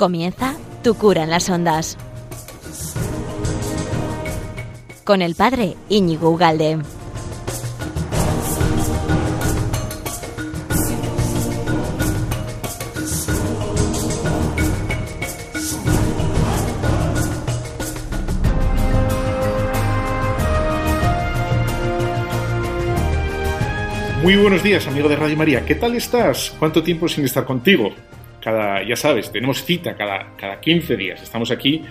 Comienza Tu cura en las ondas. Con el padre Íñigo Ugalde. Muy buenos días, amigo de Radio María. ¿Qué tal estás? ¿Cuánto tiempo sin estar contigo? Cada, ya sabes, tenemos cita cada, cada 15 días. Estamos aquí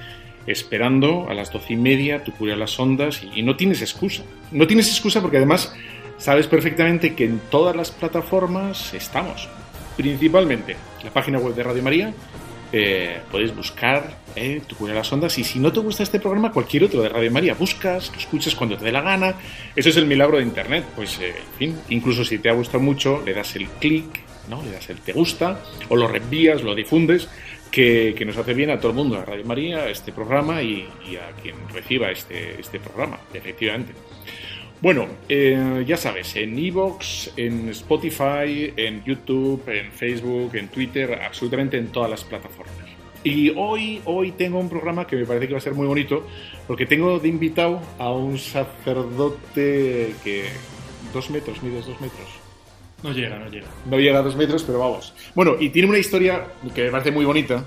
esperando a las doce y media, tu cura las ondas y, no tienes excusa. No tienes excusa porque además sabes perfectamente que en todas las plataformas estamos. Principalmente la página web de Radio María. eh, podéis buscar eh, tu las ondas y si no te gusta este programa, cualquier otro de Radio María, buscas, lo escuchas cuando te dé la gana. Eso es el milagro de Internet. Pues, eh, en fin, incluso si te ha gustado mucho, le das el clic, ¿no? Le das el te gusta o lo reenvías, lo difundes, que, que nos hace bien a todo el mundo, a Radio María, a este programa y, a quien reciba este, este programa, efectivamente. Bueno, eh, ya sabes, en Evox, en Spotify, en YouTube, en Facebook, en Twitter, absolutamente en todas las plataformas. Y hoy, hoy tengo un programa que me parece que va a ser muy bonito, porque tengo de invitado a un sacerdote que... Dos metros, mides dos metros. No llega, no llega. No llega a dos metros, pero vamos. Bueno, y tiene una historia que me parece muy bonita,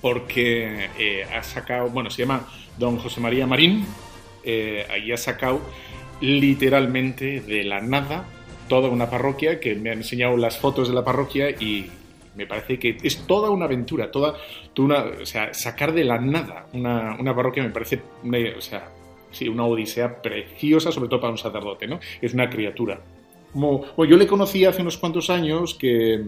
porque eh, ha sacado, bueno, se llama Don José María Marín, eh, ahí ha sacado literalmente de la nada toda una parroquia, que me han enseñado las fotos de la parroquia y me parece que es toda una aventura, toda, una, o sea, sacar de la nada una, una parroquia me parece, una, o sea, sí, una odisea preciosa, sobre todo para un sacerdote, ¿no? Es una criatura. Como, bueno, yo le conocí hace unos cuantos años que,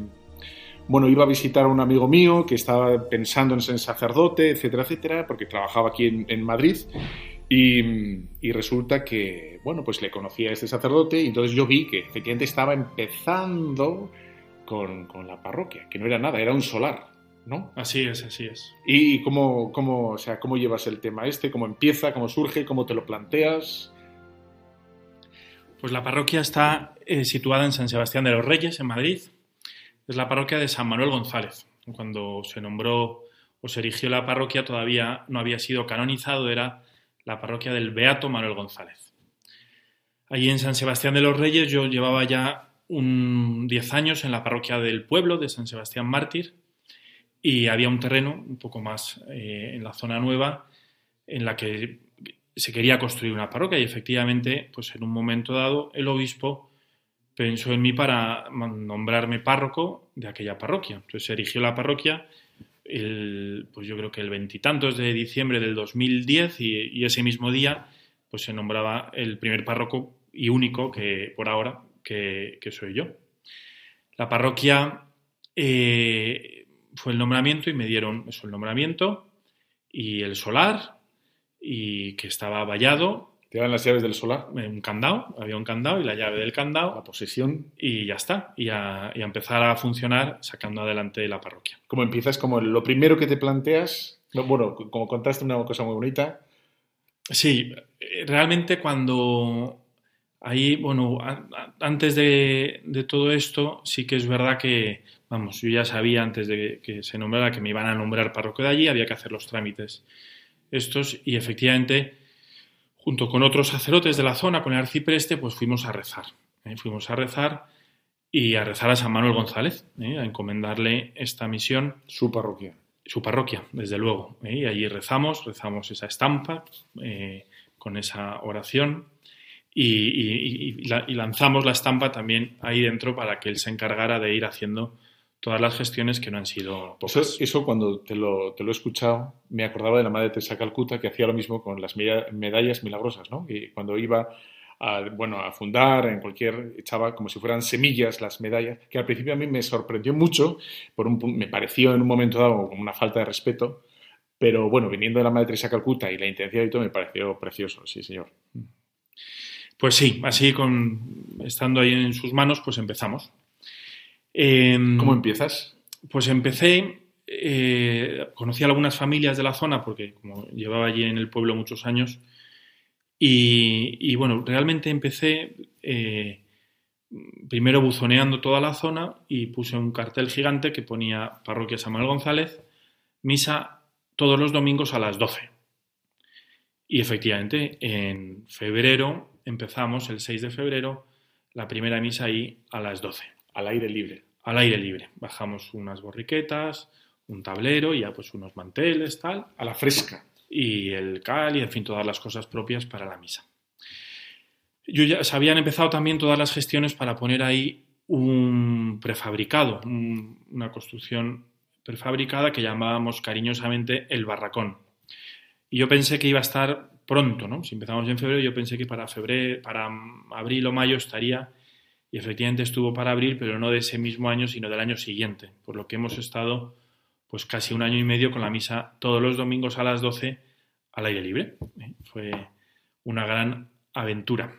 bueno, iba a visitar a un amigo mío que estaba pensando en ser sacerdote, etcétera, etcétera, porque trabajaba aquí en, en Madrid. Y, y, resulta que, bueno, pues le conocía a este sacerdote y entonces yo vi que efectivamente estaba empezando con, con la parroquia, que no era nada, era un solar, ¿no? Así es, así es. ¿Y cómo, cómo, o sea, cómo llevas el tema este? ¿Cómo empieza? ¿Cómo surge? ¿Cómo te lo planteas? Pues la parroquia está eh, situada en San Sebastián de los Reyes, en Madrid. Es la parroquia de San Manuel González. Cuando se nombró o se erigió la parroquia todavía no había sido canonizado, era la parroquia del Beato Manuel González. Allí en San Sebastián de los Reyes yo llevaba ya un 10 años en la parroquia del pueblo de San Sebastián Mártir y había un terreno un poco más eh, en la zona nueva en la que se quería construir una parroquia y efectivamente, pues en un momento dado, el obispo pensó en mí para nombrarme párroco de aquella parroquia. Entonces se erigió la parroquia, el, pues yo creo que el veintitantos de diciembre del 2010 y, y, ese mismo día, pues se nombraba el primer párroco y único que por ahora que, soy yo. La parroquia eh, fue el nombramiento y me dieron eso, el nombramiento y el solar y que estaba vallado. ¿Te dan las llaves del solar? Un candado, había un candado y la llave del candado. La posesión. Y ya está. Y a, y a empezar a funcionar sacando adelante la parroquia. ¿Cómo empiezas? Como lo primero que te planteas. Bueno, como contaste una cosa muy bonita. Sí, realmente cuando ahí, bueno, antes de, de todo esto, sí que es verdad que, vamos, yo ya sabía antes de que se nombrara que me iban a nombrar párroco de allí, había que hacer los trámites estos y efectivamente junto con otros sacerdotes de la zona, con el arcipreste, pues fuimos a rezar. ¿eh? Fuimos a rezar y a rezar a San Manuel González, ¿eh? a encomendarle esta misión. Su parroquia. Su parroquia, desde luego. ¿eh? Y allí rezamos, rezamos esa estampa con esa oración y, y, y, la, y, lanzamos la estampa también ahí dentro para que él se encargara de ir haciendo todas las gestiones que no han sido pocas. Eso, eso cuando te lo, te lo, he escuchado, me acordaba de la Madre Teresa Calcuta que hacía lo mismo con las medallas milagrosas, ¿no? Y cuando iba a, bueno, a fundar en cualquier, echaba como si fueran semillas las medallas, que al principio a mí me sorprendió mucho, por un, me pareció en un momento dado como una falta de respeto, pero bueno, viniendo de la Madre Teresa Calcuta y la intención y todo, me pareció precioso, sí, señor. Pues sí, así con, estando ahí en sus manos, pues empezamos. Eh, ¿Cómo empiezas? Pues empecé, eh, conocí a algunas familias de la zona porque como llevaba allí en el pueblo muchos años y, y bueno, realmente empecé eh, primero buzoneando toda la zona y puse un cartel gigante que ponía Parroquia Samuel González, misa todos los domingos a las 12. Y efectivamente, en febrero empezamos, el 6 de febrero, la primera misa ahí a las 12. Al aire libre. Al aire libre. Bajamos unas borriquetas, un tablero y ya pues unos manteles, tal. A la fresca. Y el cal y, en fin, todas las cosas propias para la misa. Yo ya se habían empezado también todas las gestiones para poner ahí un prefabricado, un- una construcción prefabricada que llamábamos cariñosamente el barracón. Y yo pensé que iba a estar pronto, ¿no? Si empezamos en febrero, yo pensé que para febrero, para abril o mayo estaría, y efectivamente estuvo para abril, pero no de ese mismo año, sino del año siguiente, por lo que hemos estado pues casi un año y medio con la misa todos los domingos a las 12 al aire libre. ¿eh? Fue una gran aventura.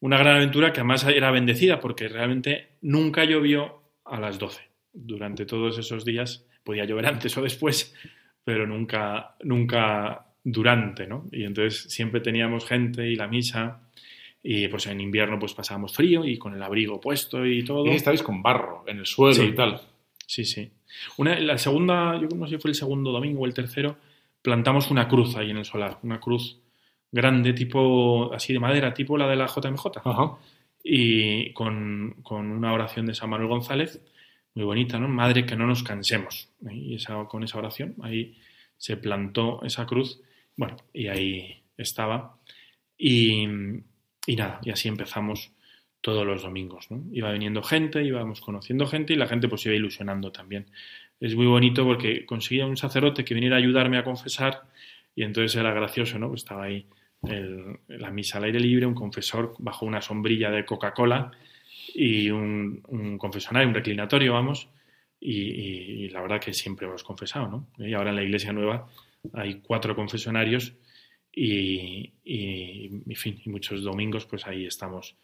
Una gran aventura que además era bendecida porque realmente nunca llovió a las 12. Durante todos esos días, podía llover antes o después, pero nunca, nunca durante, ¿no? Y entonces siempre teníamos gente y la misa, y pues en invierno pues pasábamos frío y con el abrigo puesto y todo. Y estabais con barro en el suelo Sí. y tal. Sí, sí. Una, la segunda, yo no sé si fue el segundo domingo o el tercero, plantamos una cruz ahí en el solar, una cruz grande, tipo así de madera, tipo la de la JMJ, Ajá. y con, con una oración de San Manuel González, muy bonita, ¿no? Madre, que no nos cansemos. Y esa, con esa oración, ahí se plantó esa cruz, bueno, y ahí estaba. Y, y nada, y así empezamos todos los domingos. Iba viniendo gente, íbamos conociendo gente y la gente pues iba ilusionando también. Es muy bonito porque conseguía un sacerdote que viniera a ayudarme a confesar y entonces era gracioso, ¿no? Estaba ahí la misa al aire libre, un confesor bajo una sombrilla de Coca-Cola y un, un confesionario, un reclinatorio, vamos, y la verdad que siempre hemos confesado, ¿no? Y ahora en la iglesia nueva hay cuatro confesionarios y, y, en fin, y muchos domingos pues ahí estamos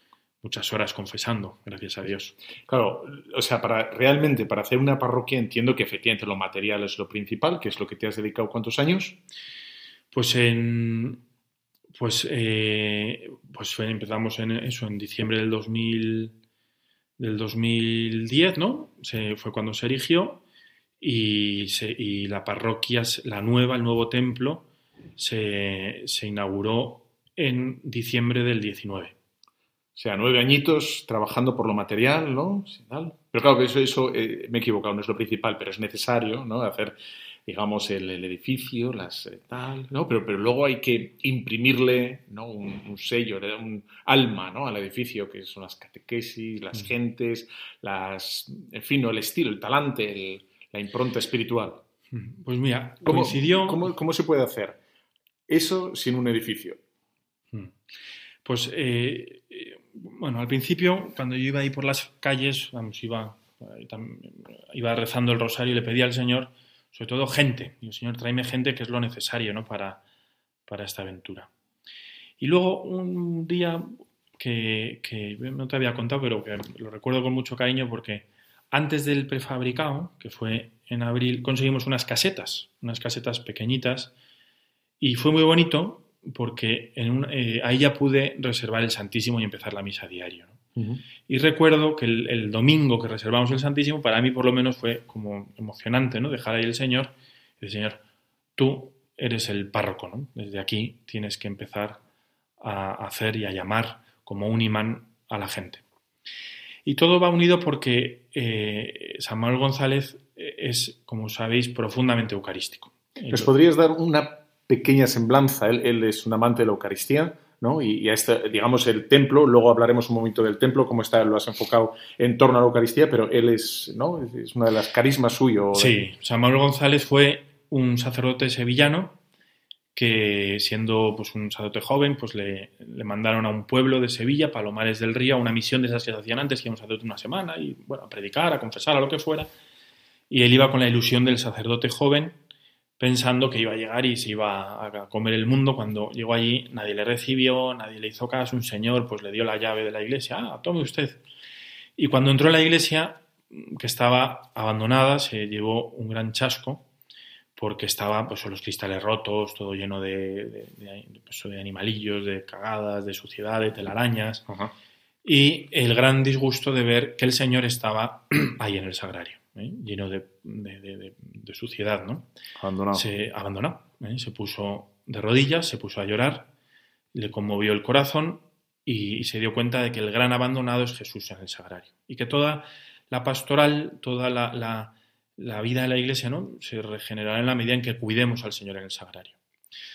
muchas horas confesando, gracias a Dios. Claro, o sea, para realmente para hacer una parroquia entiendo que efectivamente lo material es lo principal, que es lo que te has dedicado cuántos años. Pues en pues, eh, pues empezamos en eso en diciembre del 2000 del 2010, ¿no? Se, fue cuando se erigió y, se- y la parroquia, la nueva, el nuevo templo, se, se inauguró en diciembre del 19. O sea, nueve añitos trabajando por lo material, ¿no? Pero claro que eso, eso eh, me he equivocado, no es lo principal, pero es necesario, ¿no? Hacer, digamos, el, el edificio, las eh, tal, ¿no? Pero, pero luego hay que imprimirle, ¿no? Un, un sello, un alma, ¿no? Al edificio, que son las catequesis, las Mm. gentes, las, en fin, ¿no? el estilo, el talante, el- la impronta espiritual. Pues mira, ¿Cómo, coincidió... cómo, cómo se puede hacer eso sin un edificio? Mm. Pues, eh, eh, bueno, al principio, cuando yo iba ahí por las calles, vamos, iba, eh, iba rezando el rosario y le pedía al Señor, sobre todo gente, y el Señor, tráeme gente que es lo necesario, ¿no? Para, para esta aventura. Y luego un día que, que no te había contado, pero que lo recuerdo con mucho cariño porque antes del prefabricado, que fue en abril, conseguimos unas casetas, unas casetas pequeñitas, y fue muy bonito porque en un- eh, ahí ya pude reservar el Santísimo y empezar la misa a diario. ¿no? Y recuerdo que el, el domingo que reservamos el Santísimo, para mí por lo menos fue como emocionante, ¿no? Dejar ahí el Señor y decir, Señor, tú eres el párroco, ¿no? Desde aquí tienes que empezar a hacer y a llamar como un imán a la gente. Y todo va unido porque eh, San Manuel González eh, es, como sabéis, profundamente eucarístico. ¿Nos podrías dar una pequeña semblanza? Él, es un amante de la Eucaristía, ¿no? Y, a este, digamos, el templo, luego hablaremos un momento del templo, cómo está, lo has enfocado en torno a la Eucaristía, pero él es, ¿no? Es- una de las carismas suyo. Sí, San Manuel González fue un sacerdote sevillano que siendo pues un sacerdote joven, pues le, le mandaron a un pueblo de Sevilla, Palomares del Río, a una misión de esas que se hacían antes, que iba un sacerdote una semana y bueno, a predicar, a confesar, a lo que fuera. Y él iba con la ilusión del sacerdote joven, pensando que iba a llegar y se iba a comer el mundo. Cuando llegó allí, nadie le recibió, nadie le hizo caso, un señor pues le dio la llave de la iglesia, ah, tome usted. Y cuando entró en la iglesia, que estaba abandonada, se llevó un gran chasco porque estaba pues los cristales rotos, todo lleno de, de, de, pues, de animalillos, de cagadas, de suciedad, de telarañas Ajá. y el gran disgusto de ver que el Señor estaba ahí en el sagrario. ¿Eh? lleno de, de- de- de suciedad, ¿no? Abandonado. Se abandonó, ¿eh? se puso de rodillas, se puso a llorar, le conmovió el corazón y, y se dio cuenta de que el gran abandonado es Jesús en el sagrario. Y que toda la pastoral, toda la, la- la vida de la iglesia ¿no? se regenerará en la medida en que cuidemos al Señor en el sagrario.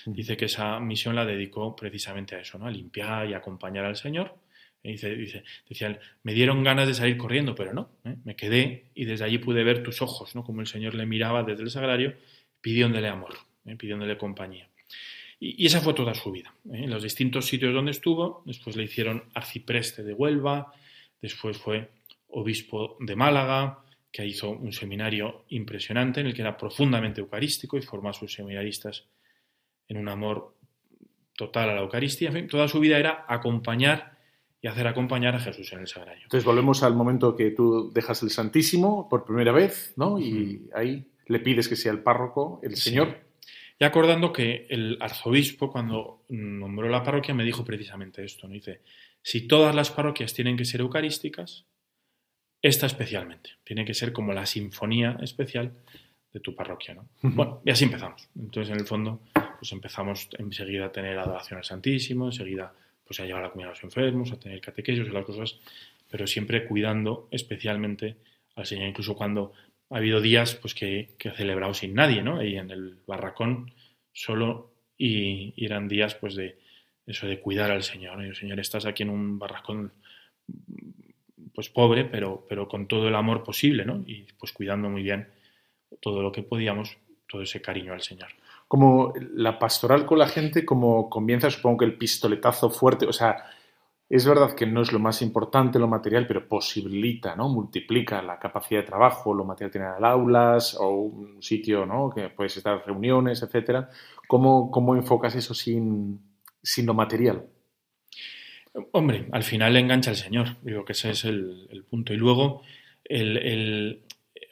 Dice que esa misión la dedicó precisamente a eso, ¿no? a limpiar y acompañar al Señor. Dice, dice, decía, él, me dieron ganas de salir corriendo, pero no, ¿eh? me quedé y desde allí pude ver tus ojos, ¿no? como el Señor le miraba desde el sagrario, pidiéndole amor, ¿eh? pidiéndole compañía. Y, y esa fue toda su vida. ¿eh? En los distintos sitios donde estuvo, después le hicieron arcipreste de Huelva, después fue obispo de Málaga, que hizo un seminario impresionante en el que era profundamente eucarístico y formó a sus seminaristas en un amor total a la Eucaristía. En fin, toda su vida era acompañar y hacer acompañar a Jesús en el sagrario. Entonces volvemos al momento que tú dejas el Santísimo por primera vez, ¿no? Y ahí le pides que sea el párroco, el Sí. Señor. Y acordando que el arzobispo, cuando nombró la parroquia, me dijo precisamente esto, ¿no? Dice, si todas las parroquias tienen que ser eucarísticas, esta especialmente. Tiene que ser como la sinfonía especial de tu parroquia, ¿no? Bueno, y así empezamos. Entonces, en el fondo, pues empezamos enseguida a tener adoración al Santísimo, enseguida pues a llevar la comida a los enfermos, a tener catequesios y las cosas, pero siempre cuidando especialmente al Señor, incluso cuando ha habido días pues que, que he celebrado sin nadie, ¿no? Y en el barracón solo y, y eran días pues de eso de cuidar al Señor. ¿no? Y, Señor, estás aquí en un barracón pues pobre, pero, pero con todo el amor posible, ¿no? Y pues cuidando muy bien todo lo que podíamos, todo ese cariño al Señor. Como la pastoral con la gente, como comienza, supongo que el pistoletazo fuerte, o sea, es verdad que no es lo más importante lo material, pero posibilita, ¿no? Multiplica la capacidad de trabajo, lo material tiene aulas o un sitio, ¿no? Que puedes estar reuniones, etcétera. ¿Cómo, cómo enfocas eso sin, sin lo material? Hombre, al final engancha el Señor, digo que ese es el, el punto. Y luego, el, el-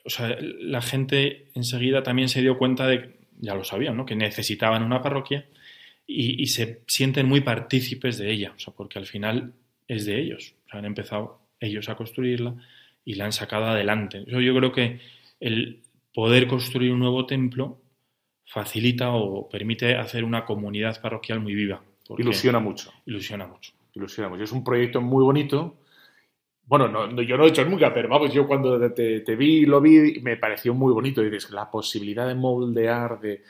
o sea, la gente enseguida también se dio cuenta de, ya lo sabían, ¿no? que necesitaban una parroquia y, y se sienten muy partícipes de ella, o sea, porque al final es de ellos. O sea, han empezado ellos a construirla y la han sacado adelante. Eso yo creo que el poder construir un nuevo templo facilita o permite hacer una comunidad parroquial muy viva. Ilusiona mucho. Ilusiona mucho. Ilusiona mucho. Es un proyecto muy bonito. Bueno, no, no- yo no he hecho nunca, pero vamos, yo cuando te, vi, lo vi, me pareció muy bonito. Y dices, la posibilidad de moldear, de,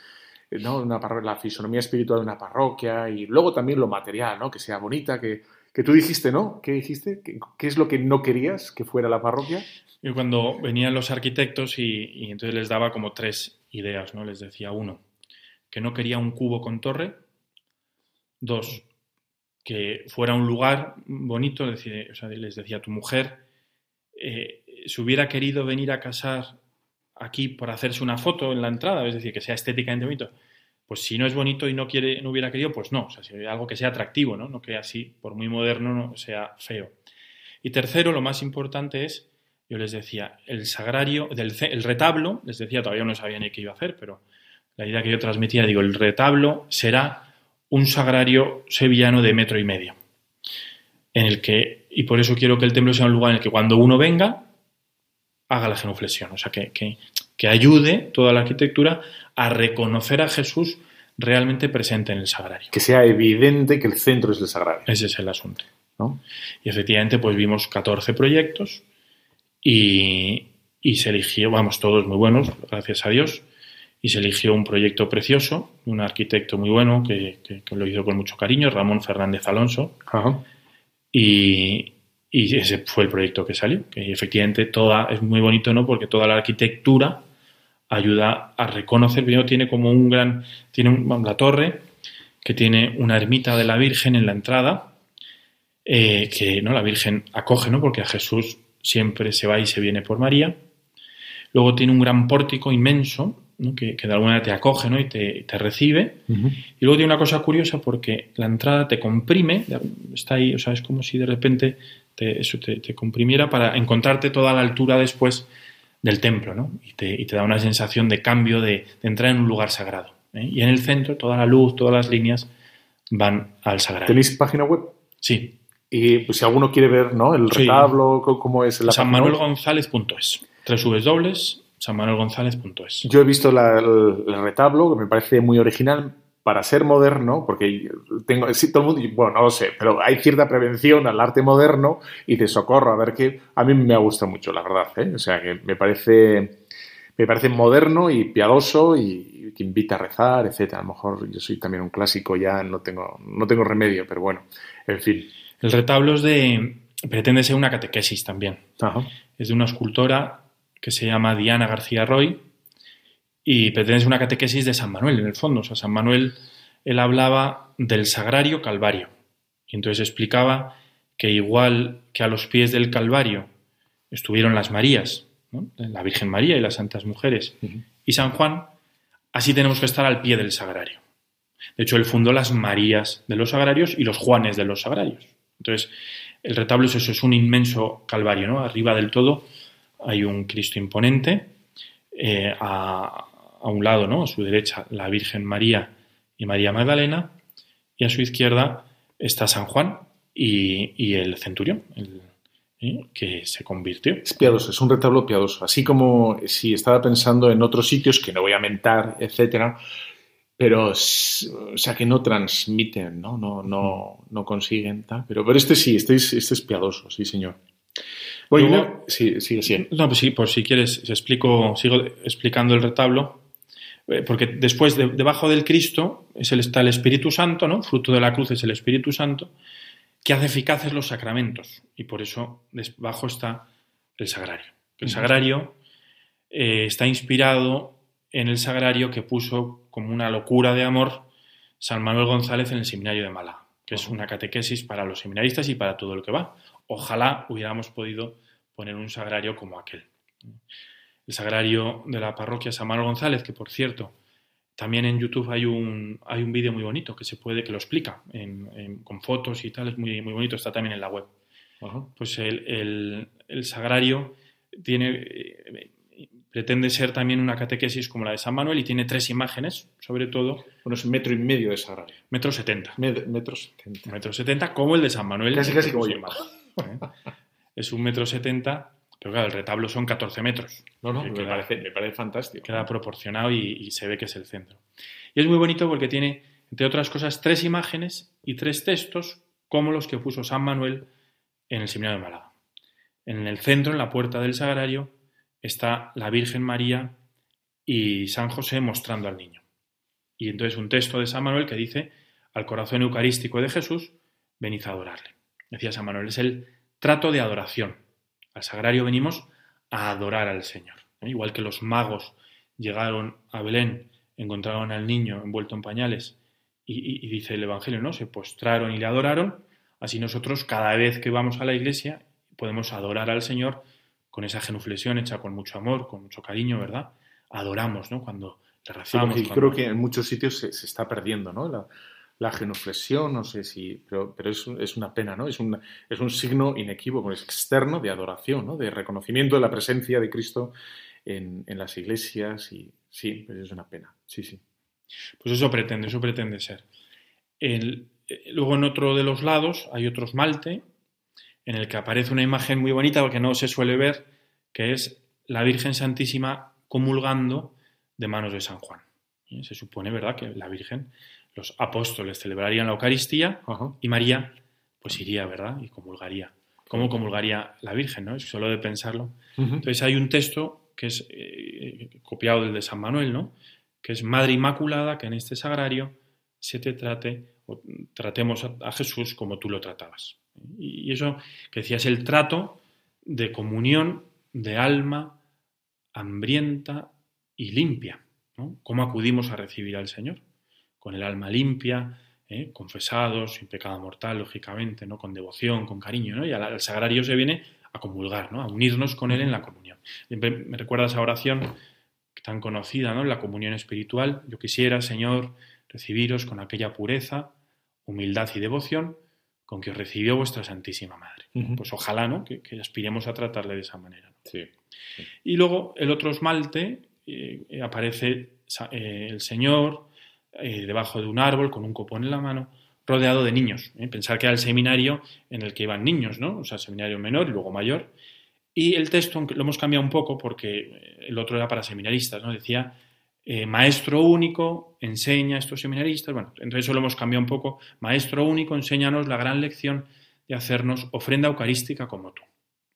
¿no? una la fisonomía espiritual de una parroquia y luego también lo material, ¿no? Que sea bonita, que, que tú dijiste, ¿no? ¿Qué dijiste? ¿Qué, qué es lo que no querías que fuera la parroquia? Yo cuando venían los arquitectos y, y entonces les daba como tres ideas, ¿no? Les decía uno, que no quería un cubo con torre. Dos, que fuera un lugar bonito, decir, les decía, tu mujer, eh, si hubiera querido venir a casar aquí por hacerse una foto en la entrada, es decir, que sea estéticamente bonito, pues si no es bonito y no quiere, no hubiera querido, pues no, o sea, algo que sea atractivo, ¿no? No que así, por muy moderno, no sea feo. Y tercero, lo más importante es, yo les decía, el sagrario, del, el retablo, les decía, todavía no sabía ni qué iba a hacer, pero la idea que yo transmitía, digo, el retablo será un sagrario sevillano de metro y medio, en el que, y por eso quiero que el templo sea un lugar en el que cuando uno venga, haga la genuflexión, o sea, que, que, que ayude toda la arquitectura a reconocer a Jesús realmente presente en el sagrario. Que sea evidente que el centro es el sagrario, Ese es el asunto. ¿no? Y efectivamente, pues vimos 14 proyectos y, y se eligió, vamos, todos muy buenos, gracias a Dios, y se eligió un proyecto precioso, un arquitecto muy bueno que, que- que lo hizo con mucho cariño, Ramón Fernández Alonso, Ajá. y, y ese fue el proyecto que salió, que efectivamente toda, es muy bonito, ¿no? Porque toda la arquitectura ayuda a reconocer, primero tiene como un gran, tiene un- la torre, que tiene una ermita de la Virgen en la entrada, eh, que ¿no? la Virgen acoge, ¿no? porque a Jesús siempre se va y se viene por María. Luego tiene un gran pórtico inmenso ¿no? que, que de alguna manera te acoge ¿no? y te, te recibe. Y luego tiene una cosa curiosa porque la entrada te comprime, está ahí, o sea, es como si de repente te, eso te, te comprimiera para encontrarte toda la altura después del templo, ¿no? Y te, y te da una sensación de cambio, de, de entrar en un lugar sagrado. ¿eh? Y en el centro, toda la luz, todas las líneas van al sagrario. ¿Tenéis página web? Sí, Y pues, si alguno quiere ver ¿no? el retablo, cómo es la página web. sanmanuelgonzalez.es. Tres dobles, sanmanuelgonzález.es. Yo he visto la- el, el retablo, que me parece muy original para ser moderno, porque tengo, sí, todo el mundo, bueno, no lo sé, pero hay cierta prevención al arte moderno y de socorro, a ver qué, a mí me ha gustado mucho, la verdad, ¿eh? o sea, que me parece, me parece moderno y piadoso y, que invita a rezar, etcétera. A lo mejor yo soy también un clásico, ya no tengo, no tengo remedio, pero bueno, en fin. El retablo es de. pretende ser una catequesis también. Ajá. Es de una escultora que se llama Diana García Roy y pretende ser una catequesis de San Manuel, en el fondo. O sea, San Manuel, él hablaba del sagrario Calvario. Y entonces explicaba que igual que a los pies del Calvario estuvieron las Marías, la Virgen María y las santas mujeres, y San Juan, así tenemos que estar al pie del sagrario. De hecho, él fundó las Marías de los sagrarios y los Juanes de los sagrarios. Entonces, el retablo es eso, es un inmenso calvario, ¿no? Arriba del todo hay un Cristo imponente, eh, a, a un lado, ¿no? A su derecha, la Virgen María y María Magdalena, y a su izquierda está San Juan y, y el centurión, ¿eh? que se convirtió. Es piadoso, es un retablo piadoso. Así como si estaba pensando en otros sitios que no voy a mentar, etcétera, pero o sea que no transmiten, ¿no? No, no, no consiguen tal. Pero, pero este sí, este es, este es piadoso, sí, señor. Bueno, Luego- una- sí, sigue, sigue. No, pues sí, por si quieres, explico, sigo explicando el retablo, eh, porque después, de- debajo del Cristo, es el, está el Espíritu Santo, ¿no? Fruto de la cruz es el Espíritu Santo, que hace eficaces los sacramentos, y por eso debajo está el sagrario. El sagrario eh, está inspirado en el sagrario que puso como una locura de amor San Manuel González en el seminario de Málaga, que es una catequesis para los seminaristas y para todo el que va. Ojalá hubiéramos podido poner un sagrario como aquel. El sagrario de la parroquia San Manuel González, que por cierto, también en YouTube hay un, hay un vídeo muy bonito que se puede, que lo explica en- en- con fotos y tal, es muy, muy bonito, está también en la web. Ajá. Pues el, el- el sagrario tiene, eh, pretende ser también una catequesis como la de San Manuel y tiene tres imágenes, sobre todo Bueno, es un metro y medio de sagrario. metro setenta. Med- metro setenta. Metro setenta, como el de San Manuel. Casi, casi como yo. ¿Eh? Es un metro setenta, pero claro, el retablo son 14 metros. No, no, Que me queda- parece, me parece fantástico. queda proporcionado y, y se ve que es el centro. Y es muy bonito porque tiene, entre otras cosas, tres imágenes y tres textos como los que puso San Manuel en el Seminario de Málaga. En el centro, en la puerta del sagrario, está la Virgen María y San José mostrando al niño. Y entonces un texto de San Manuel que dice, al corazón eucarístico de Jesús, venid a adorarle. Decía San Manuel, es el trato de adoración. Al sagrario venimos a adorar al Señor. ¿eh? Igual que los magos llegaron a Belén, encontraron al niño envuelto en pañales y, y- y dice el Evangelio, ¿no? Se postraron y le adoraron. Así nosotros cada vez que vamos a la iglesia podemos adorar al Señor con esa genuflexión hecha con mucho amor, con mucho cariño, ¿verdad? Adoramos, ¿no? Cuando le Sí, rezamos. porque cuando- creo que en muchos sitios se, se está perdiendo, ¿no? La, la genuflexión, no sé si, pero, pero es, es una pena, ¿no? Es un, es un signo inequívoco, es externo de adoración, ¿no? De reconocimiento de la presencia de Cristo en, en las iglesias y sí, pues es una pena, sí, sí. Pues eso pretende, eso pretende ser. El- eh, luego en otro de los lados hay otro esmalte en el que aparece una imagen muy bonita que no se suele ver, que es la Virgen Santísima comulgando de manos de San Juan. ¿Eh? Se supone, ¿verdad?, que la Virgen, los apóstoles celebrarían la Eucaristía Ajá. y María, pues iría, ¿verdad?, y comulgaría. ¿Cómo comulgaría la Virgen, no? Es solo de pensarlo. Entonces hay un texto que es eh, copiado del de San Manuel, ¿no? Que es Madre Inmaculada, que en este sagrario se te trate, o tratemos a, a Jesús como tú lo tratabas. Y, y eso que decía es el trato de comunión de alma hambrienta y limpia, ¿no? ¿Cómo acudimos a recibir al Señor? Con el alma limpia, ¿eh? confesados, sin pecado mortal, lógicamente, ¿no? Con devoción, con cariño, ¿no? Y al, al sagrario se viene a comulgar, ¿no? A unirnos con Él en la comunión. Siempre me recuerda esa oración tan conocida, ¿no? La comunión espiritual. Yo quisiera, Señor, recibiros con aquella pureza, humildad y devoción con que os recibió vuestra Santísima Madre. Pues ojalá, ¿no? Que, que aspiremos a tratarle de esa manera. Sí. Y luego el otro esmalte eh, aparece eh, el Señor eh, debajo de un árbol con un copón en la mano, rodeado de niños. ¿eh? Pensar que era el seminario en el que iban niños, ¿no? O sea, seminario menor y luego mayor. Y el texto lo hemos cambiado un poco porque el otro era para seminaristas, ¿no? Decía, eh, maestro único, enseña a estos seminaristas. Bueno, entonces eso lo hemos cambiado un poco. Maestro único, enséñanos la gran lección de hacernos ofrenda eucarística como tú.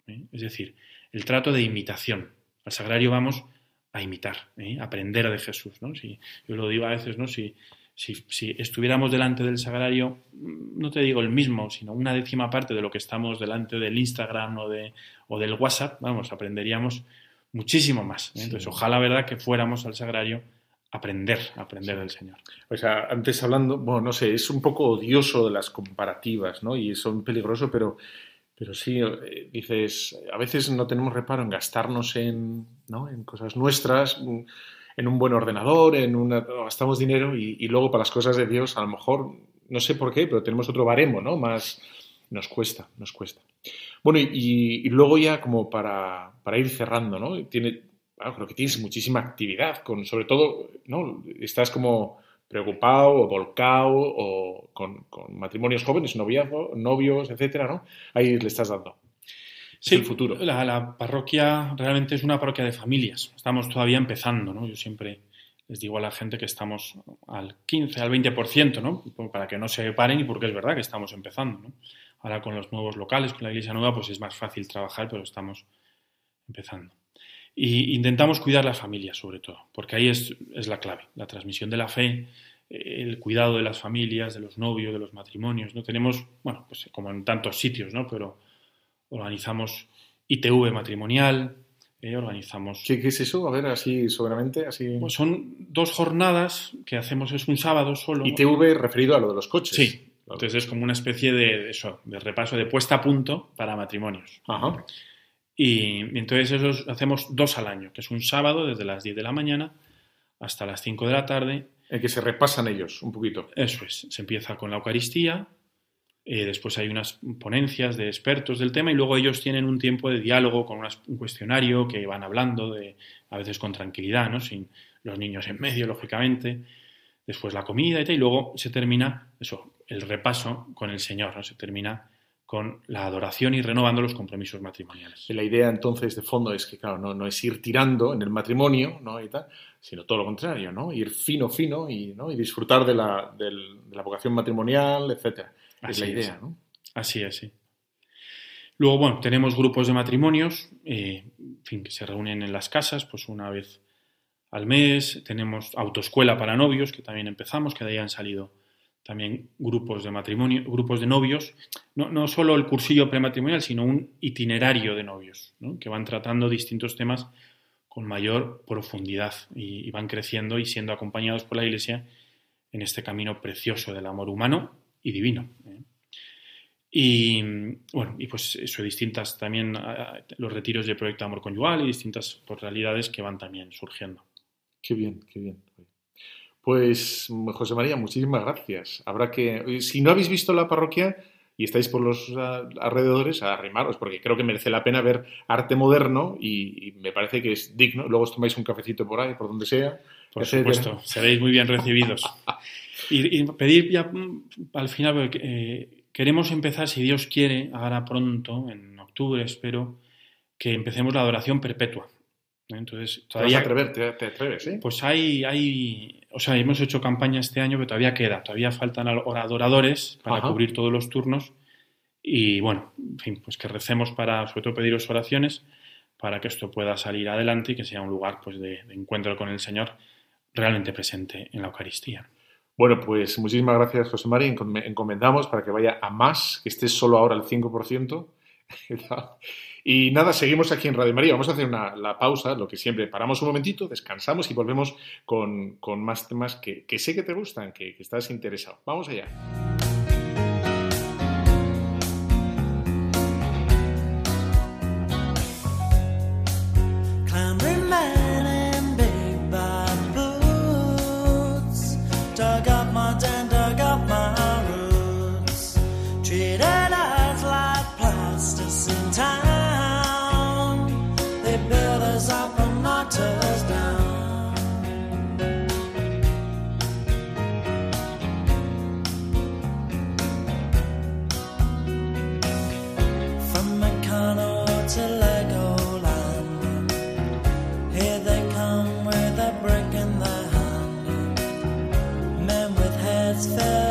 ¿eh? Es decir, el trato de imitación. Al sagrario vamos a imitar, ¿eh? aprender de Jesús. ¿no? Si, yo lo digo a veces, ¿no? Si, si, estuviéramos delante del sagrario, no te digo el mismo, sino una décima parte de lo que estamos delante del Instagram o, de, o del WhatsApp, vamos, aprenderíamos muchísimo más. ¿eh? Entonces, ojalá, ¿verdad?, que fuéramos al sagrario a aprender, aprender del Señor. O sea, antes hablando, bueno, no sé, es un poco odioso de las comparativas, ¿no? Y son peligroso, pero, pero sí, eh, dices, a veces no tenemos reparo en gastarnos en, ¿no? en cosas nuestras en un buen ordenador, en una, gastamos dinero y, luego para las cosas de Dios a lo mejor, no sé por qué, pero tenemos otro baremo, ¿no? Más nos cuesta, nos cuesta. Bueno, y, luego ya como para, para, ir cerrando, ¿no? Tiene, creo que tienes muchísima actividad, con, sobre todo, ¿no? Estás como preocupado o volcado o con, con matrimonios jóvenes, noviazgo, novios, etcétera, ¿no? Ahí le estás dando. Sí, el futuro. La, parroquia realmente es una parroquia de familias. Estamos todavía empezando, ¿no? Yo siempre les digo a la gente que estamos al 15, al 20%, ¿no? Para que no se paren y porque es verdad que estamos empezando, ¿no? Ahora con los nuevos locales, con la iglesia nueva, pues es más fácil trabajar, pero estamos empezando. Y intentamos cuidar las familias, sobre todo, porque ahí es, es la clave, la transmisión de la fe, el cuidado de las familias, de los novios, de los matrimonios, ¿no? Tenemos, bueno, pues como en tantos sitios, ¿no? Pero organizamos ITV matrimonial, eh, organizamos... ¿Qué, es eso? A ver, así soberamente, así... Pues son dos jornadas que hacemos, es un sábado solo. ITV referido a lo de los coches. Sí, entonces es como una especie de, eso, de repaso, de puesta a punto para matrimonios. Ajá. Y, entonces eso hacemos dos al año, que es un sábado desde las 10 de la mañana hasta las 5 de la tarde. En que se repasan ellos un poquito. Eso es, se empieza con la Eucaristía, eh, después hay unas ponencias de expertos del tema y luego ellos tienen un tiempo de diálogo con un cuestionario que van hablando, de, a veces con tranquilidad, ¿no? sin los niños en medio, lógicamente. Después la comida y tal, y luego se termina eso, el repaso con el Señor, ¿no? se termina con la adoración y renovando los compromisos matrimoniales. La idea entonces de fondo es que, claro, no, no es ir tirando en el matrimonio, ¿no? Y tal, sino todo lo contrario, ¿no? Ir fino, fino y, ¿no? y disfrutar de la, de la vocación matrimonial, etcétera es la idea, ¿no? Así es, sí. Luego, bueno, tenemos grupos de matrimonios, eh, en fin, que se reúnen en las casas, pues una vez al mes. Tenemos autoescuela para novios, que también empezamos, que de ahí han salido también grupos de matrimonio, grupos de novios. No, no solo el cursillo prematrimonial, sino un itinerario de novios, ¿no? que van tratando distintos temas con mayor profundidad y, van creciendo y siendo acompañados por la Iglesia en este camino precioso del amor humano y divino. ¿eh? Y bueno, y pues eso, distintas también los retiros del proyecto Amor Conyugal y distintas realidades que van también surgiendo. Qué bien, qué bien. Pues José María, muchísimas gracias. Habrá que, si no habéis visto la parroquia y estáis por los alrededores, arrimaros, porque creo que merece la pena ver arte moderno y, me parece que es digno. Luego os tomáis un cafecito por ahí, por donde sea. Por supuesto, seréis muy bien recibidos. Y, pedir ya mm, al final, eh, queremos empezar, si Dios quiere, ahora pronto, en octubre espero, que empecemos la adoración perpetua. Entonces, todavía... ¿Te, te, atreves, ¿eh? Pues hay, hay, o sea, hemos hecho campaña este año, pero todavía queda, todavía faltan adoradores para cubrir todos los turnos y bueno, en fin, pues que recemos para, sobre todo pediros oraciones para que esto pueda salir adelante y que sea un lugar pues de encuentro con el Señor realmente presente en la Eucaristía. Bueno, pues muchísimas gracias, José María. Encomendamos para que vaya a más, que esté solo ahora al 5%. y nada, seguimos aquí en Radio María. Vamos a hacer una, la pausa, lo que siempre paramos un momentito, descansamos y volvemos con, más temas que, sé que te gustan, que estás interesado. Vamos allá. transfer.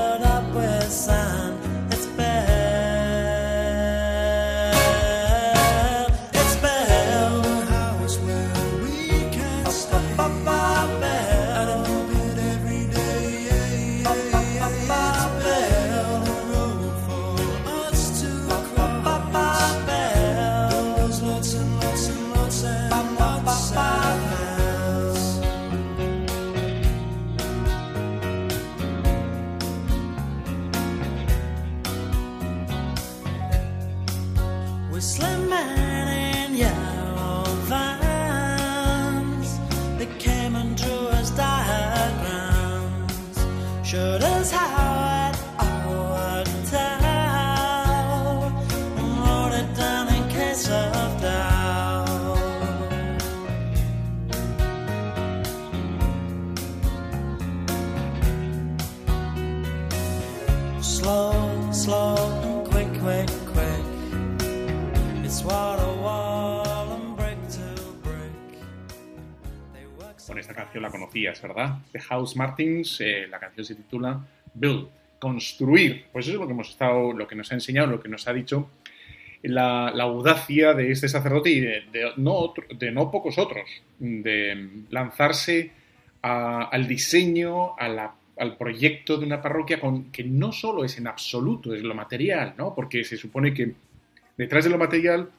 House Martins, eh, la canción se titula Build, construir. Pues eso es lo que hemos estado, lo que nos ha enseñado, lo que nos ha dicho la, audacia de este sacerdote y de, no, de no pocos otros, de lanzarse al diseño, al proyecto de una parroquia que no solo es en absoluto, es lo material, ¿no? Porque se supone que detrás de lo material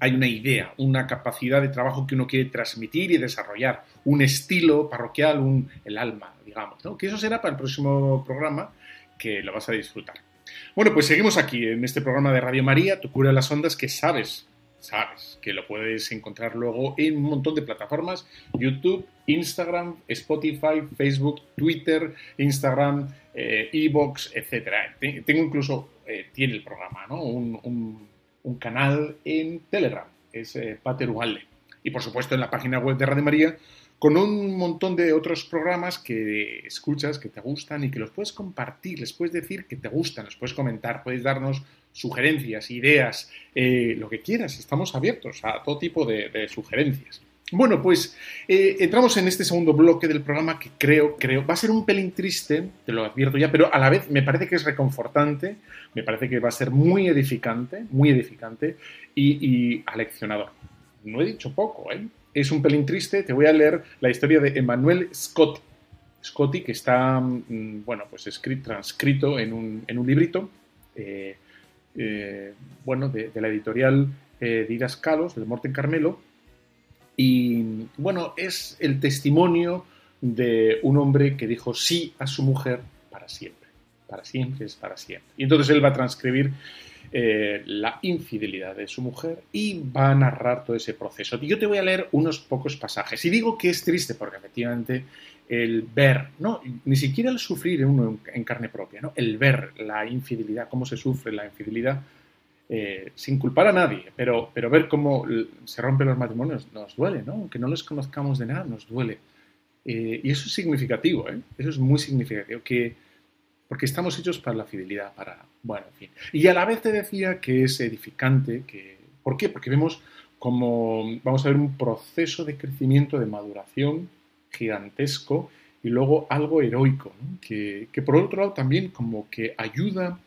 hay una idea, una capacidad de trabajo que uno quiere transmitir y desarrollar, un estilo parroquial, un, el alma, digamos, ¿no? Que eso será para el próximo programa que lo vas a disfrutar. Bueno, pues seguimos aquí en este programa de Radio María, Tu cura de las ondas, que sabes, sabes, que lo puedes encontrar luego en un montón de plataformas, YouTube, Instagram, Spotify, Facebook, Twitter, Instagram, eh, Evox, etc. Tengo incluso, eh, tiene el programa, ¿no? Un- un canal en Telegram, es eh, Pater Ugalde. Y por supuesto en la página web de Radio María, con un montón de otros programas que escuchas, que te gustan y que los puedes compartir, les puedes decir que te gustan, los puedes comentar, puedes darnos sugerencias, ideas, eh, lo que quieras, estamos abiertos a todo tipo de, de sugerencias. Bueno, pues eh, entramos en este segundo bloque del programa que creo, creo, va a ser un pelín triste, te lo advierto ya, pero a la vez me parece que es reconfortante, me parece que va a ser muy edificante, muy edificante y, aleccionador. No he dicho poco, ¿eh? Es un pelín triste, te voy a leer la historia de Emmanuel Scotti. Scotti, que está, mm, bueno, pues transcrito en un, en un librito, eh, eh, bueno, de, de la editorial eh, Didascalos, del Morten Carmelo, y bueno, es el testimonio de un hombre que dijo sí a su mujer para siempre. Para siempre es para siempre. Y entonces él va a transcribir eh, la infidelidad de su mujer y va a narrar todo ese proceso. Yo te voy a leer unos pocos pasajes. Y digo que es triste porque efectivamente el ver, no, ni siquiera el sufrir uno en carne propia, ¿no? El ver la infidelidad, cómo se sufre la infidelidad, eh, sin culpar a nadie, pero, pero ver cómo se rompen los matrimonios nos duele, ¿no? Aunque no los conozcamos de nada, nos duele. Eh, y eso es significativo, ¿eh? Eso es muy significativo, que, porque estamos hechos para la fidelidad, para, bueno, en fin. Y a la vez te decía que es edificante, que, ¿por qué? Porque vemos como, vamos a ver un proceso de crecimiento, de maduración gigantesco y luego algo heroico, ¿no? que, que por otro lado también como que ayuda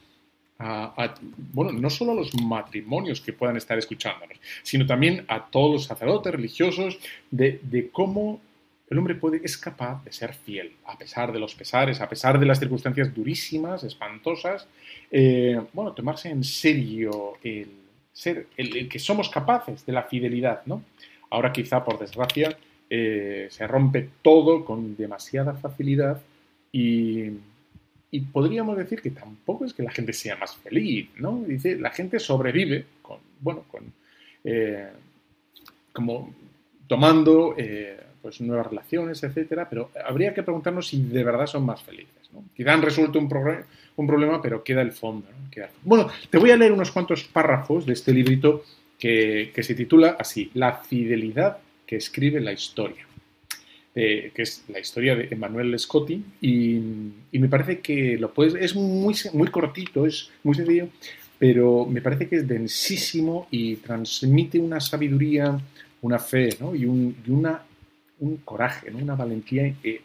bueno, no solo a los matrimonios que puedan estar escuchándonos, sino también a todos los sacerdotes religiosos de, de cómo el hombre puede, es capaz de ser fiel, a pesar de los pesares, a pesar de las circunstancias durísimas, espantosas, eh, bueno, tomarse en serio el ser, el, el que somos capaces de la fidelidad, ¿no? Ahora quizá, por desgracia, eh, se rompe todo con demasiada facilidad y, y podríamos decir que tampoco es que la gente sea más feliz, ¿no? Dice, la gente sobrevive con, bueno, con, eh, como tomando eh, pues nuevas relaciones, etcétera, pero habría que preguntarnos si de verdad son más felices, ¿no? Quizá han resuelto un, un problema, pero queda el fondo, ¿no? Queda el fondo. Bueno, te voy a leer unos cuantos párrafos de este librito que, que se titula así, La fidelidad que escribe la historia eh, que es la historia de Emanuel Scotti, y, y me parece que lo puedes, es muy, muy cortito, es muy sencillo, pero me parece que es densísimo y transmite una sabiduría, una fe, ¿no? y, un, y una, un coraje, ¿no? una valentía eh,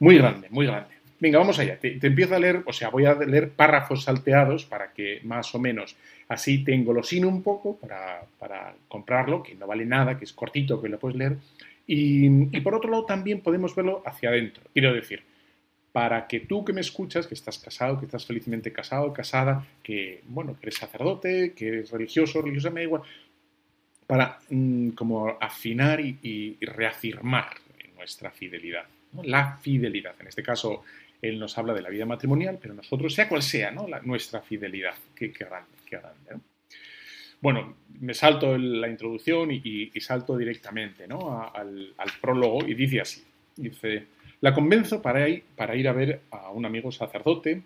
muy grande, muy grande. Venga, vamos allá. Te, te empiezo a leer, o sea, voy a leer párrafos salteados para que más o menos así te engolosino un poco para, para comprarlo, que no vale nada, que es cortito, que lo puedes leer. Y, por otro lado también podemos verlo hacia adentro. Quiero decir, para que tú que me escuchas, que estás casado, que estás felizmente casado, casada, que, bueno, que eres sacerdote, que eres religioso, religiosa, me da igual, para mm, como afinar y reafirmar nuestra fidelidad. ¿no? La fidelidad. En este caso, él nos habla de la vida matrimonial, pero nosotros, sea cual sea, ¿no? La- nuestra fidelidad. Qué, qué grande, qué grande. ¿no? Bueno, me salto la introducción y, salto directamente ¿no? al prólogo y dice así. Dice, la convenzo para ir, para ir a ver a un amigo sacerdote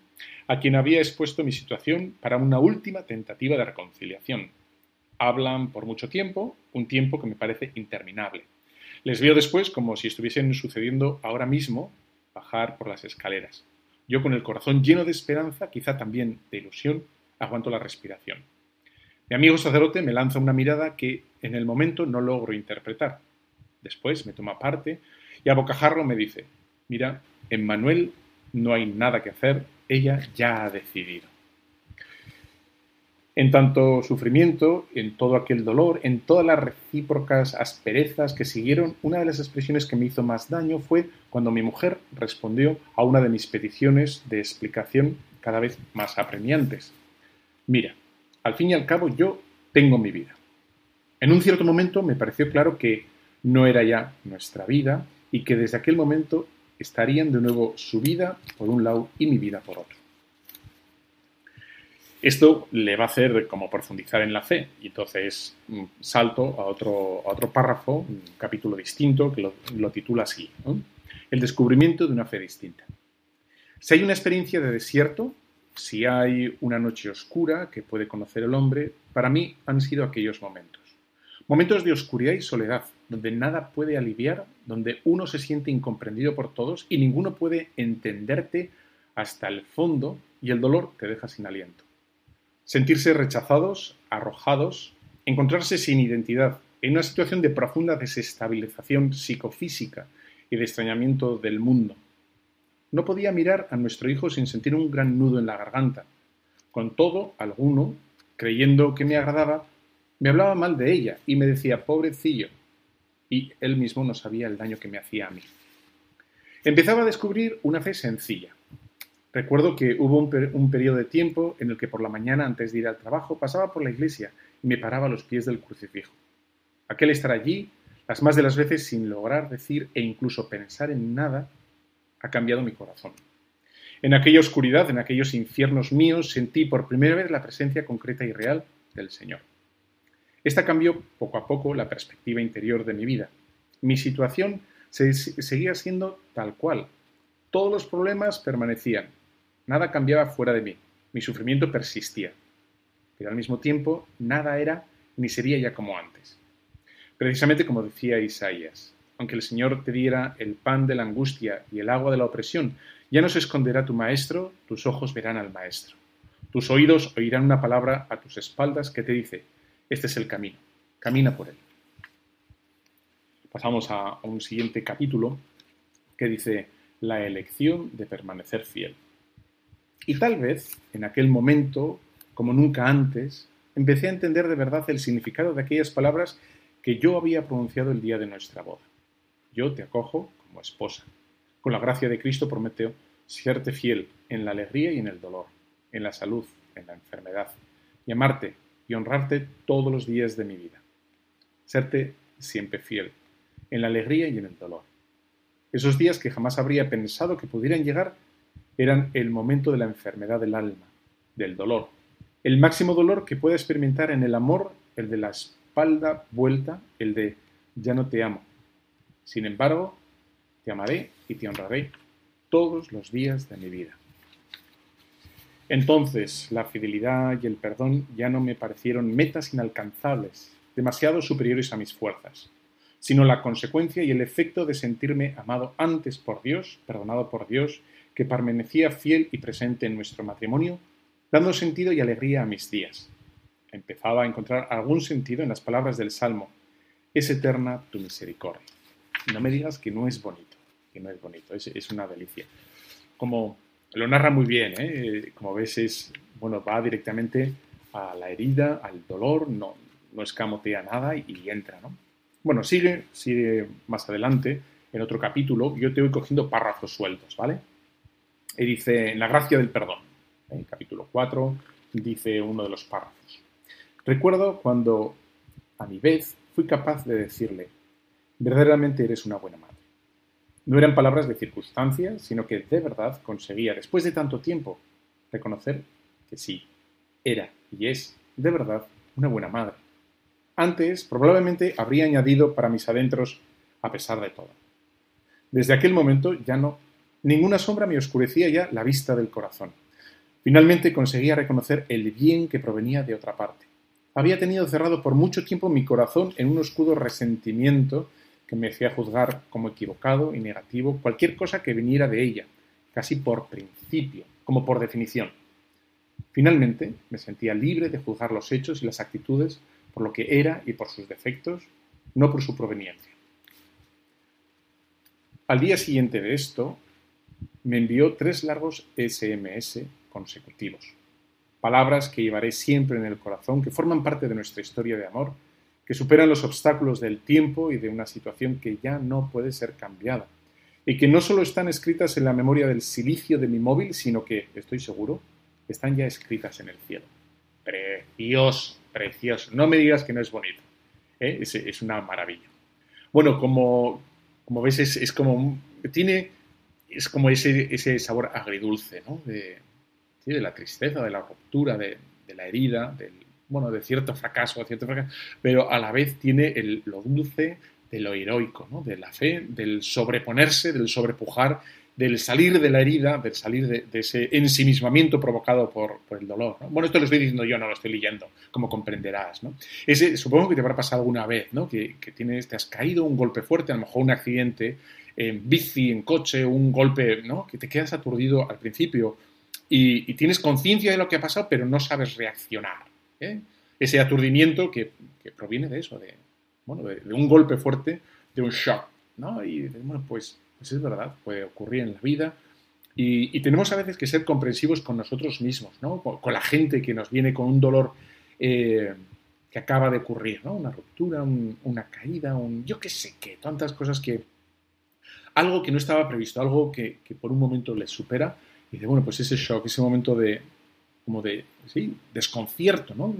a quien había expuesto mi situación para una última tentativa de reconciliación. Hablan por mucho tiempo, un tiempo que me parece interminable. Les veo después como si estuviesen sucediendo ahora mismo bajar por las escaleras. Yo con el corazón lleno de esperanza, quizá también de ilusión, aguanto la respiración. Mi amigo sacerdote me lanza una mirada que en el momento no logro interpretar. Después me toma parte y a bocajarro me dice, mira, en Manuel no hay nada que hacer, ella ya ha decidido. En tanto sufrimiento, en todo aquel dolor, en todas las recíprocas asperezas que siguieron, una de las expresiones que me hizo más daño fue cuando mi mujer respondió a una de mis peticiones de explicación cada vez más apremiantes. Mira, al fin y al cabo yo tengo mi vida. En un cierto momento me pareció claro que no era ya nuestra vida y que desde aquel momento estarían de nuevo su vida por un lado y mi vida por otro. Esto le va a hacer como profundizar en la fe y entonces mm, salto a otro, párrafo, un capítulo distinto que lo, titula así. El descubrimiento de una fe distinta. Si hay una experiencia de desierto, si hay una noche oscura que puede conocer el hombre, para mí han sido aquellos momentos. Momentos de oscuridad y soledad, donde nada puede aliviar, donde uno se siente incomprendido por todos y ninguno puede entenderte hasta el fondo y el dolor te deja sin aliento. Sentirse rechazados, arrojados, encontrarse sin identidad, en una situación de profunda desestabilización psicofísica y de extrañamiento del mundo. No podía mirar a nuestro hijo sin sentir un gran nudo en la garganta. Con todo, alguno, creyendo que me agradaba, me hablaba mal de ella y me decía, pobrecillo, y él mismo no sabía el daño que me hacía a mí. Empezaba a descubrir una fe sencilla. Recuerdo que hubo un, per- periodo de tiempo en el que por la mañana, antes de ir al trabajo, pasaba por la iglesia y me paraba a los pies del crucifijo. Aquel estar allí, las más de las veces sin lograr decir e incluso pensar en nada, ha cambiado mi corazón. En aquella oscuridad, en aquellos infiernos míos, sentí por primera vez la presencia concreta y real del Señor. Esta cambió poco a poco la perspectiva interior de mi vida. Mi situación se- seguía siendo tal cual. Todos los problemas permanecían. Nada cambiaba fuera de mí. Mi sufrimiento persistía. Pero al mismo tiempo, nada era ni sería ya como antes. Precisamente como decía Isaías, aunque el Señor te diera el pan de la angustia y el agua de la opresión, ya no se esconderá tu maestro, tus ojos verán al maestro. Tus oídos oirán una palabra a tus espaldas que te dice, este es el camino, camina por él. Pasamos a, un siguiente capítulo que dice, la elección de permanecer fiel. Y tal vez, en aquel momento, como nunca antes, empecé a entender de verdad el significado de aquellas palabras que yo había pronunciado el día de nuestra boda. Yo te acojo como esposa. Con la gracia de Cristo prometo serte fiel en la alegría y en el dolor, en la salud, en la enfermedad, y amarte y honrarte todos los días de mi vida. Serte siempre fiel, en la alegría y en el dolor. Esos días que jamás habría pensado que pudieran llegar eran el momento de la enfermedad del alma, del dolor, el máximo dolor que pueda experimentar en el amor, el de la espalda vuelta, el de ya no te amo. Sin embargo, te amaré y te honraré todos los días de mi vida. Entonces, la fidelidad y el perdón ya no me parecieron metas inalcanzables, demasiado superiores a mis fuerzas, sino la consecuencia y el efecto de sentirme amado antes por Dios, perdonado por Dios, que permanecía fiel y presente en nuestro matrimonio, dando sentido y alegría a mis días. Empezaba a encontrar algún sentido en las palabras del Salmo, es eterna tu misericordia. No me digas que no es bonito, que no es bonito, es, una delicia. Como lo narra muy bien, ¿eh? como ves, es, bueno, va directamente a la herida, al dolor, no, no escamotea nada y, entra, ¿no? Bueno, sigue, sigue más adelante, en otro capítulo, yo te voy cogiendo párrafos sueltos, ¿vale? Y dice, en la gracia del perdón, en capítulo 4, dice uno de los párrafos. Recuerdo cuando, a mi vez, fui capaz de decirle, verdaderamente eres una buena madre. No eran palabras de circunstancia, sino que de verdad conseguía, después de tanto tiempo, reconocer que sí, era y es, de verdad, una buena madre. Antes, probablemente habría añadido para mis adentros, a pesar de todo. Desde aquel momento ya no, ninguna sombra me oscurecía ya la vista del corazón. Finalmente conseguía reconocer el bien que provenía de otra parte. Había tenido cerrado por mucho tiempo mi corazón en un oscuro resentimiento que me hacía juzgar como equivocado y negativo cualquier cosa que viniera de ella, casi por principio, como por definición. Finalmente me sentía libre de juzgar los hechos y las actitudes por lo que era y por sus defectos, no por su proveniencia. Al día siguiente de esto, me envió tres largos SMS consecutivos. Palabras que llevaré siempre en el corazón, que forman parte de nuestra historia de amor, que superan los obstáculos del tiempo y de una situación que ya no puede ser cambiada. Y que no solo están escritas en la memoria del silicio de mi móvil, sino que, estoy seguro, están ya escritas en el cielo. Precioso, precioso. No me digas que no es bonito. ¿eh? Es, es, una maravilla. Bueno, como, como ves, es, es como tiene es como ese, ese sabor agridulce, ¿no? De, de, la tristeza, de la ruptura, de, de, la herida, del, bueno, de cierto fracaso, de cierto fracaso, pero a la vez tiene el, lo dulce de lo heroico, ¿no? De la fe, del sobreponerse, del sobrepujar, del salir de la herida, del salir de, ese ensimismamiento provocado por, por el dolor. ¿no? Bueno, esto lo estoy diciendo yo, no lo estoy leyendo, como comprenderás. ¿no? Ese, supongo que te habrá pasado alguna vez, ¿no? que, que tienes, te has caído un golpe fuerte, a lo mejor un accidente en bici, en coche, un golpe, ¿no? que te quedas aturdido al principio y tienes conciencia de lo que ha pasado, pero no sabes reaccionar. ¿Eh? Ese aturdimiento que, proviene de eso, de, bueno, de, un golpe fuerte, de un shock. ¿no? Y bueno, pues pues es verdad, puede ocurrir en la vida. Y, tenemos a veces que ser comprensivos con nosotros mismos, ¿no? con, la gente que nos viene con un dolor eh, que acaba de ocurrir, ¿no? una ruptura, un, una caída, un yo qué sé qué, tantas cosas que... Algo que no estaba previsto, algo que, que por un momento les supera. Y dice, bueno, pues ese shock, ese momento de, como de, sí, desconcierto, ¿no?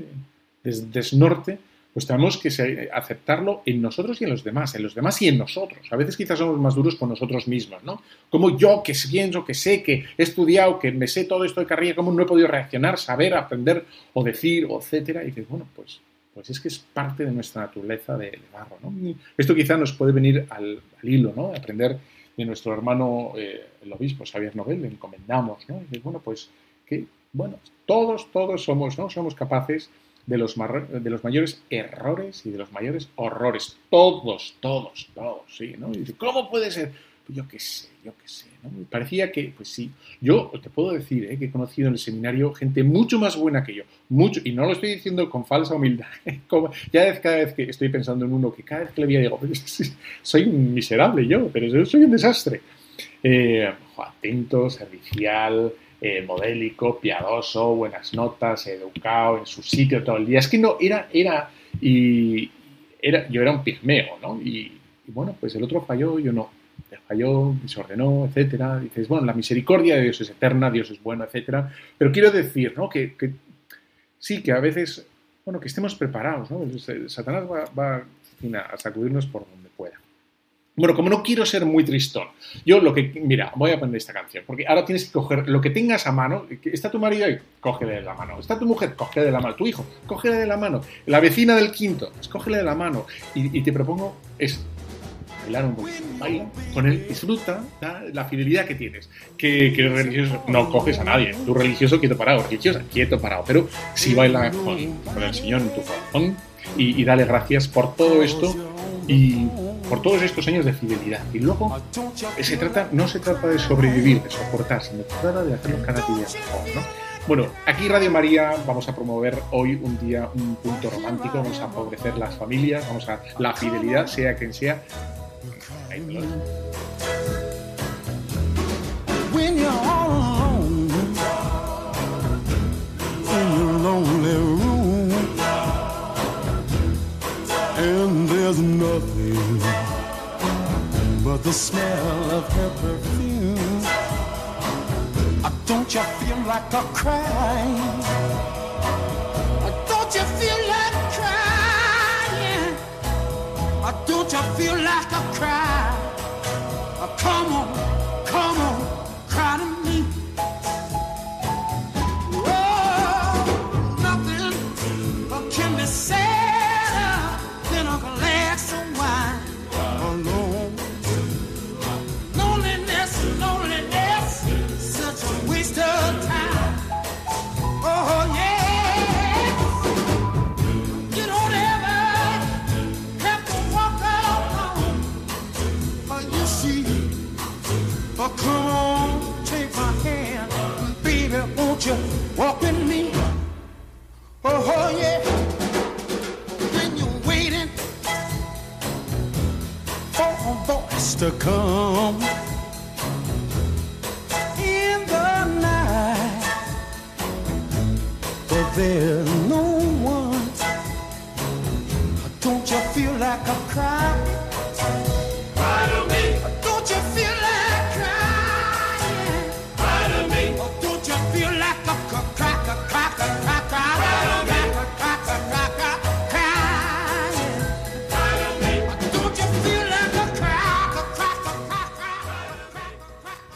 de, de desnorte, pues tenemos que aceptarlo en nosotros y en los demás, en los demás y en nosotros. A veces quizás somos más duros con nosotros mismos, ¿no? Como yo que pienso, que sé, que he estudiado, que me sé todo esto de carrilla, ¿cómo no he podido reaccionar, saber, aprender o decir, etcétera? Y dices, bueno, pues, pues es que es parte de nuestra naturaleza de, de barro, ¿no? Esto quizá nos puede venir al, al hilo, ¿no? Aprender de nuestro hermano, eh, el obispo Xavier Nobel, le encomendamos, ¿no? Y dices, bueno, pues que, bueno, todos, todos somos, ¿no? Somos capaces de los, de los, mayores errores y de los mayores horrores. Todos, todos, todos, sí, ¿no? ¿cómo puede ser? Pues yo qué sé, yo qué sé, ¿no? Parecía que, pues sí, yo te puedo decir ¿eh? que he conocido en el seminario gente mucho más buena que yo, mucho, y no lo estoy diciendo con falsa humildad, como, ya cada vez que estoy pensando en uno que cada vez que le veía digo, soy un miserable yo, pero soy un desastre. Eh, atento, servicial, eh, modélico, piadoso, buenas notas, educado, en su sitio todo el día. Es que no, era, era, y era, yo era un pigmeo, ¿no? Y, y bueno, pues el otro falló, yo no. Le falló, desordenó, etcétera. Dices, bueno, la misericordia de Dios es eterna, Dios es bueno, etcétera. Pero quiero decir, ¿no? Que, sí, que a veces, bueno, que estemos preparados, ¿no? Satanás va, va a sacudirnos por donde pueda. Bueno, como no quiero ser muy tristón, yo lo que, mira, voy a poner esta canción, porque ahora tienes que coger lo que tengas a mano, está tu marido ahí, cógele de la mano, está tu mujer, cógele de la mano, tu hijo, cógele de la mano, la vecina del quinto, cógele de la mano, y, y te propongo es bailar un poquito, baila, con él, disfruta la, la fidelidad que tienes, que, que religioso, no coges a nadie, tu religioso quieto parado, religiosa quieto parado, pero si baila con, con el Señor en tu corazón, y, y dale gracias por todo esto, y por todos estos años de fidelidad. Y luego se trata, no se trata de sobrevivir, de soportar, sino se trata de hacerlo cada día mejor, ¿no? Bueno, aquí Radio María vamos a promover hoy un día un punto romántico, vamos a favorecer las familias, vamos a la fidelidad, sea quien sea. When you're and there's nothing but the smell of her perfume. Uh, don't you feel like a crying? Uh, don't you feel like crying? I don't you feel like a cry? Come on, come on, cry to me. Come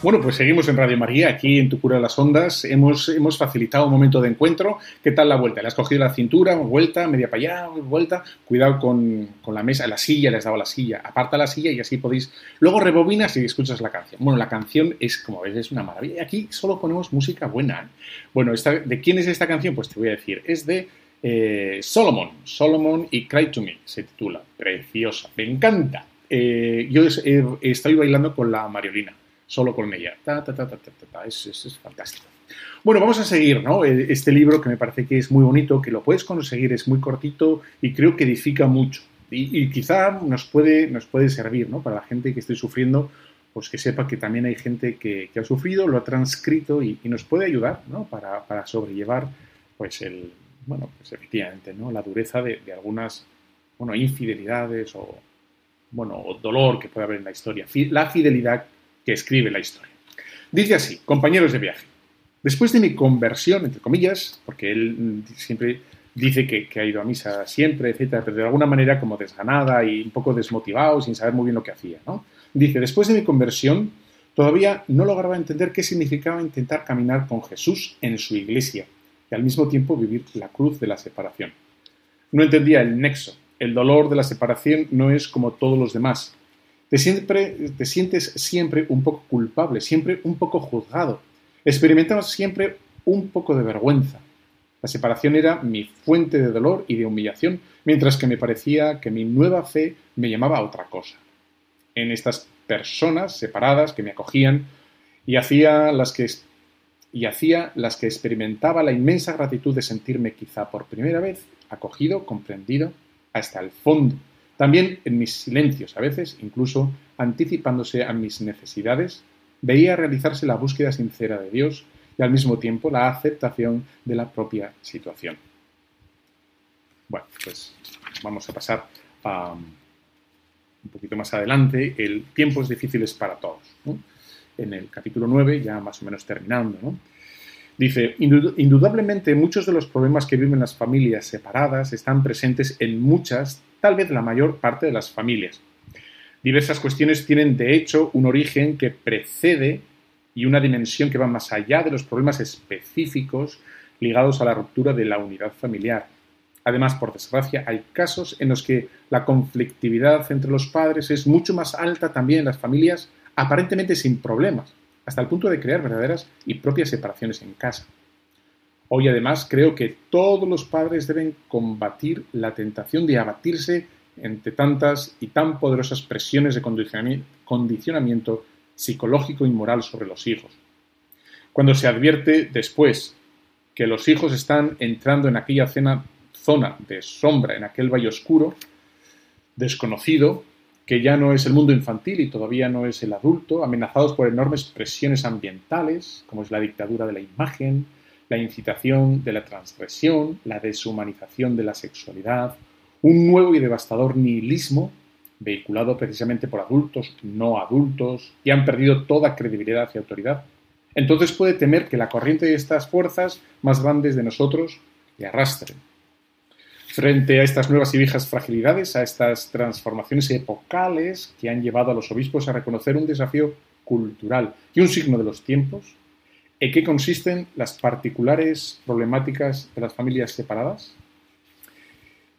Bueno, pues seguimos en Radio María, aquí en Tu Cura de las Ondas. Hemos, hemos facilitado un momento de encuentro. ¿Qué tal la vuelta? ¿Le has cogido la cintura? Vuelta, media para allá, vuelta. Cuidado con, con la mesa, la silla, le has dado la silla. Aparta la silla y así podéis. Luego rebobinas y escuchas la canción. Bueno, la canción es, como ves, es una maravilla. Y aquí solo ponemos música buena. Bueno, ¿de quién es esta canción? Pues te voy a decir. Es de eh, Solomon. Solomon y Cry to Me se titula. Preciosa. Me encanta. Eh, yo eh, estoy bailando con la Mariolina solo con ella. Ta, ta, ta. Es, es- es fantástico. Bueno, vamos a seguir, ¿no? Eh, Este libro que me parece que es muy bonito, que lo puedes conseguir, es muy cortito y creo que edifica mucho. Y, y quizá nos puede, nos puede servir, ¿no? Para la gente que esté sufriendo, pues que sepa que también hay gente que, que ha sufrido, lo ha transcrito y, y nos puede ayudar, ¿no? Para, para sobrellevar, pues el, bueno, pues efectivamente, ¿no? La dureza de, de algunas, bueno, infidelidades o, bueno, o dolor que puede haber en la historia. La fidelidad que escribe la historia. Dice así, compañeros de viaje, después de mi conversión, entre comillas, porque él mm, siempre dice que, que ha ido a misa siempre, etcétera, pero de alguna manera como desganada y un poco desmotivado, sin saber muy bien lo que hacía, ¿no? Dice, después de mi conversión, todavía no lograba entender qué significaba intentar caminar con Jesús en su iglesia y al mismo tiempo vivir la cruz de la separación. No entendía el nexo. El dolor de la separación no es como todos los demás. Te, siempre, te sientes siempre un poco culpable, siempre un poco juzgado. Experimentamos siempre un poco de vergüenza. La separación era mi fuente de dolor y de humillación, mientras que me parecía que mi nueva fe me llamaba a otra cosa. En estas personas separadas que me acogían y hacía las que y hacía las que experimentaba la inmensa gratitud de sentirme quizá por primera vez acogido, comprendido hasta el fondo. También en mis silencios, a veces, incluso anticipándose a mis necesidades, veía realizarse la búsqueda sincera de Dios y al mismo tiempo la aceptación de la propia situación. Bueno, pues vamos a pasar a un poquito más adelante, el tiempos difíciles para todos. En el capítulo 9, ya más o menos terminando, ¿no? Dice, "Indud- indudablemente muchos de los problemas que viven las familias separadas están presentes en muchas, tal vez la mayor parte de las familias. Diversas cuestiones tienen de hecho un origen que precede y una dimensión que va más allá de los problemas específicos ligados a la ruptura de la unidad familiar. Además, por desgracia, hay casos en los que la conflictividad entre los padres es mucho más alta también en las familias aparentemente sin problemas, hasta el punto de crear verdaderas y propias separaciones en casa. Hoy además creo que todos los padres deben combatir la tentación de abatirse entre tantas y tan poderosas presiones de condicionami- condicionamiento psicológico y moral sobre los hijos. Cuando se advierte después que los hijos están entrando en aquella zona de sombra, en aquel valle oscuro, desconocido, que ya no es el mundo infantil y todavía no es el adulto, amenazados por enormes presiones ambientales, como es la dictadura de la imagen, la incitación de la transgresión, la deshumanización de la sexualidad, un nuevo y devastador nihilismo, vehiculado precisamente por adultos no adultos, que han perdido toda credibilidad y autoridad. Entonces puede temer que la corriente de estas fuerzas más grandes de nosotros le arrastren. Frente a estas nuevas y viejas fragilidades, a estas transformaciones epocales que han llevado a los obispos a reconocer un desafío cultural y un signo de los tiempos, ¿en qué consisten las particulares problemáticas de las familias separadas?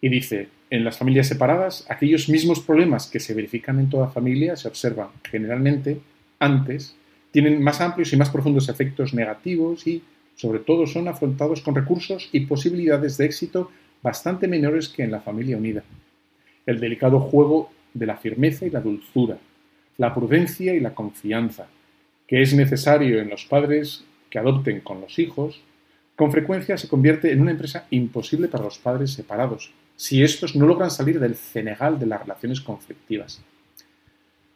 Y dice, en las familias separadas, aquellos mismos problemas que se verifican en toda familia se observan generalmente antes, tienen más amplios y más profundos efectos negativos y, sobre todo, son afrontados con recursos y posibilidades de éxito bastante menores que en la familia unida. El delicado juego de la firmeza y la dulzura, la prudencia y la confianza, que es necesario en los padres que adopten con los hijos, con frecuencia se convierte en una empresa imposible para los padres separados, si estos no logran salir del cenegal de las relaciones conflictivas.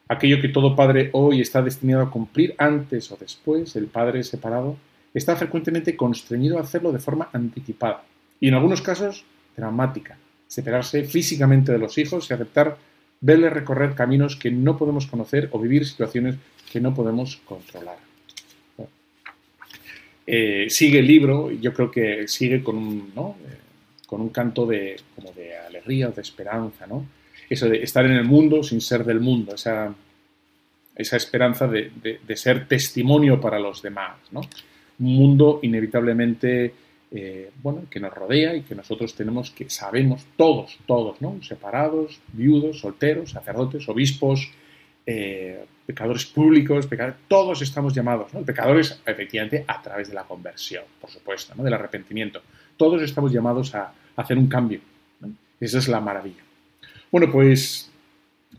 Aquello que todo padre hoy está destinado a cumplir antes o después, el padre separado, está frecuentemente constreñido a hacerlo de forma anticipada y en algunos casos dramática, separarse físicamente de los hijos y aceptar verles recorrer caminos que no podemos conocer o vivir situaciones que no podemos controlar. Eh, sigue el libro, yo creo que sigue con un. Eh, con un canto de, como de alegría de esperanza, ¿no? Eso de estar en el mundo sin ser del mundo, esa, esa esperanza de, de- ser testimonio para los demás, ¿no? Un mundo inevitablemente, eh, bueno, que nos rodea y que nosotros tenemos que, sabemos todos, todos, ¿no? Separados, viudos, solteros, sacerdotes, obispos, pecadores públicos, peca- todos estamos llamados, ¿no? El pecador es efectivamente a través de la conversión, por supuesto, ¿no? Del arrepentimiento. Todos estamos llamados a, hacer un cambio. ¿no? Esa es la maravilla. Bueno, pues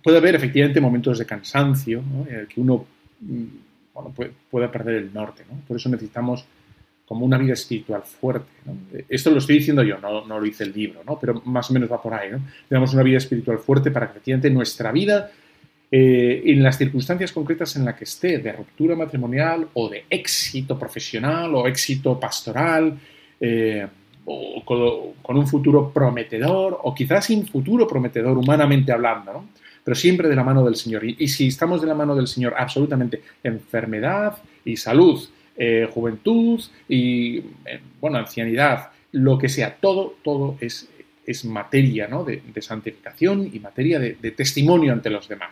puede haber efectivamente momentos de cansancio, ¿no? en el que uno mm, bueno, puede, puede perder el norte, ¿no? Por eso necesitamos como una vida espiritual fuerte. ¿no? Esto lo estoy diciendo yo, no, no lo dice el libro, ¿no? pero más o menos va por ahí. ¿no? Tenemos una vida espiritual fuerte para que efectivamente nuestra vida eh, en las circunstancias concretas en las que esté, de ruptura matrimonial o de éxito profesional o éxito pastoral, eh, o con, un futuro prometedor, o quizás sin futuro prometedor, humanamente hablando, pero siempre de la mano del Señor. Y, y si estamos de la mano del Señor, absolutamente, enfermedad y salud, eh, juventud y, eh, bueno, ancianidad, lo que sea, todo, todo es, es materia ¿no? de, santificación y materia de, testimonio ante los demás.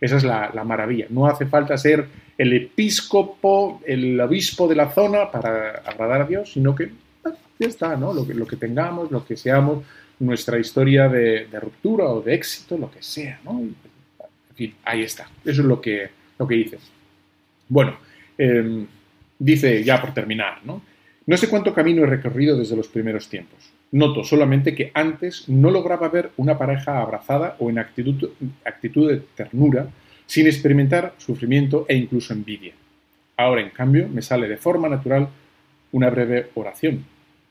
Esa es la, la, maravilla. No hace falta ser el episcopo, el obispo de la zona para agradar a Dios, sino que ah, ya está, ¿no? Lo que, tengamos, lo que seamos, nuestra historia de, ruptura o de éxito, lo que sea. En fin, ahí está. Eso es lo que, lo que dice. Bueno, eh, dice ya por terminar, ¿no? No sé cuánto camino he recorrido desde los primeros tiempos. Noto solamente que antes no lograba ver una pareja abrazada o en actitud, de ternura sin experimentar sufrimiento e incluso envidia. Ahora, en cambio, me sale de forma natural una breve oración.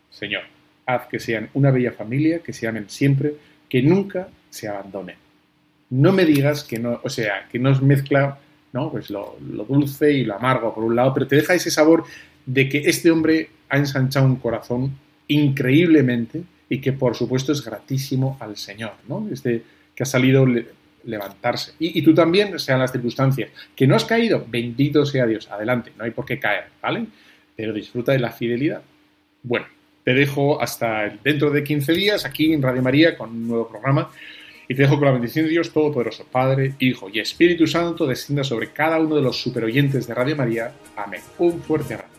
Señor, haz que sean una bella familia, que se amen siempre, que nunca se abandonen. No me digas que no, o sea, que nos mezcla ¿no? pues lo dulce y lo amargo por un lado, pero te deja ese sabor de que este hombre ha ensanchado un corazón increíblemente y que por supuesto es gratísimo al Señor, ¿no? Este que ha salido le, levantarse. Y, y, tú también, sean las circunstancias, que no has caído, bendito sea Dios, adelante, no hay por qué caer, ¿vale? Pero disfruta de la fidelidad. Bueno, te dejo hasta dentro de 15 días aquí en Radio María con un nuevo programa y te dejo con la bendición de Dios Todopoderoso, Padre, Hijo y Espíritu Santo, descienda sobre cada uno de los superoyentes de Radio María. Amén. Un fuerte abrazo.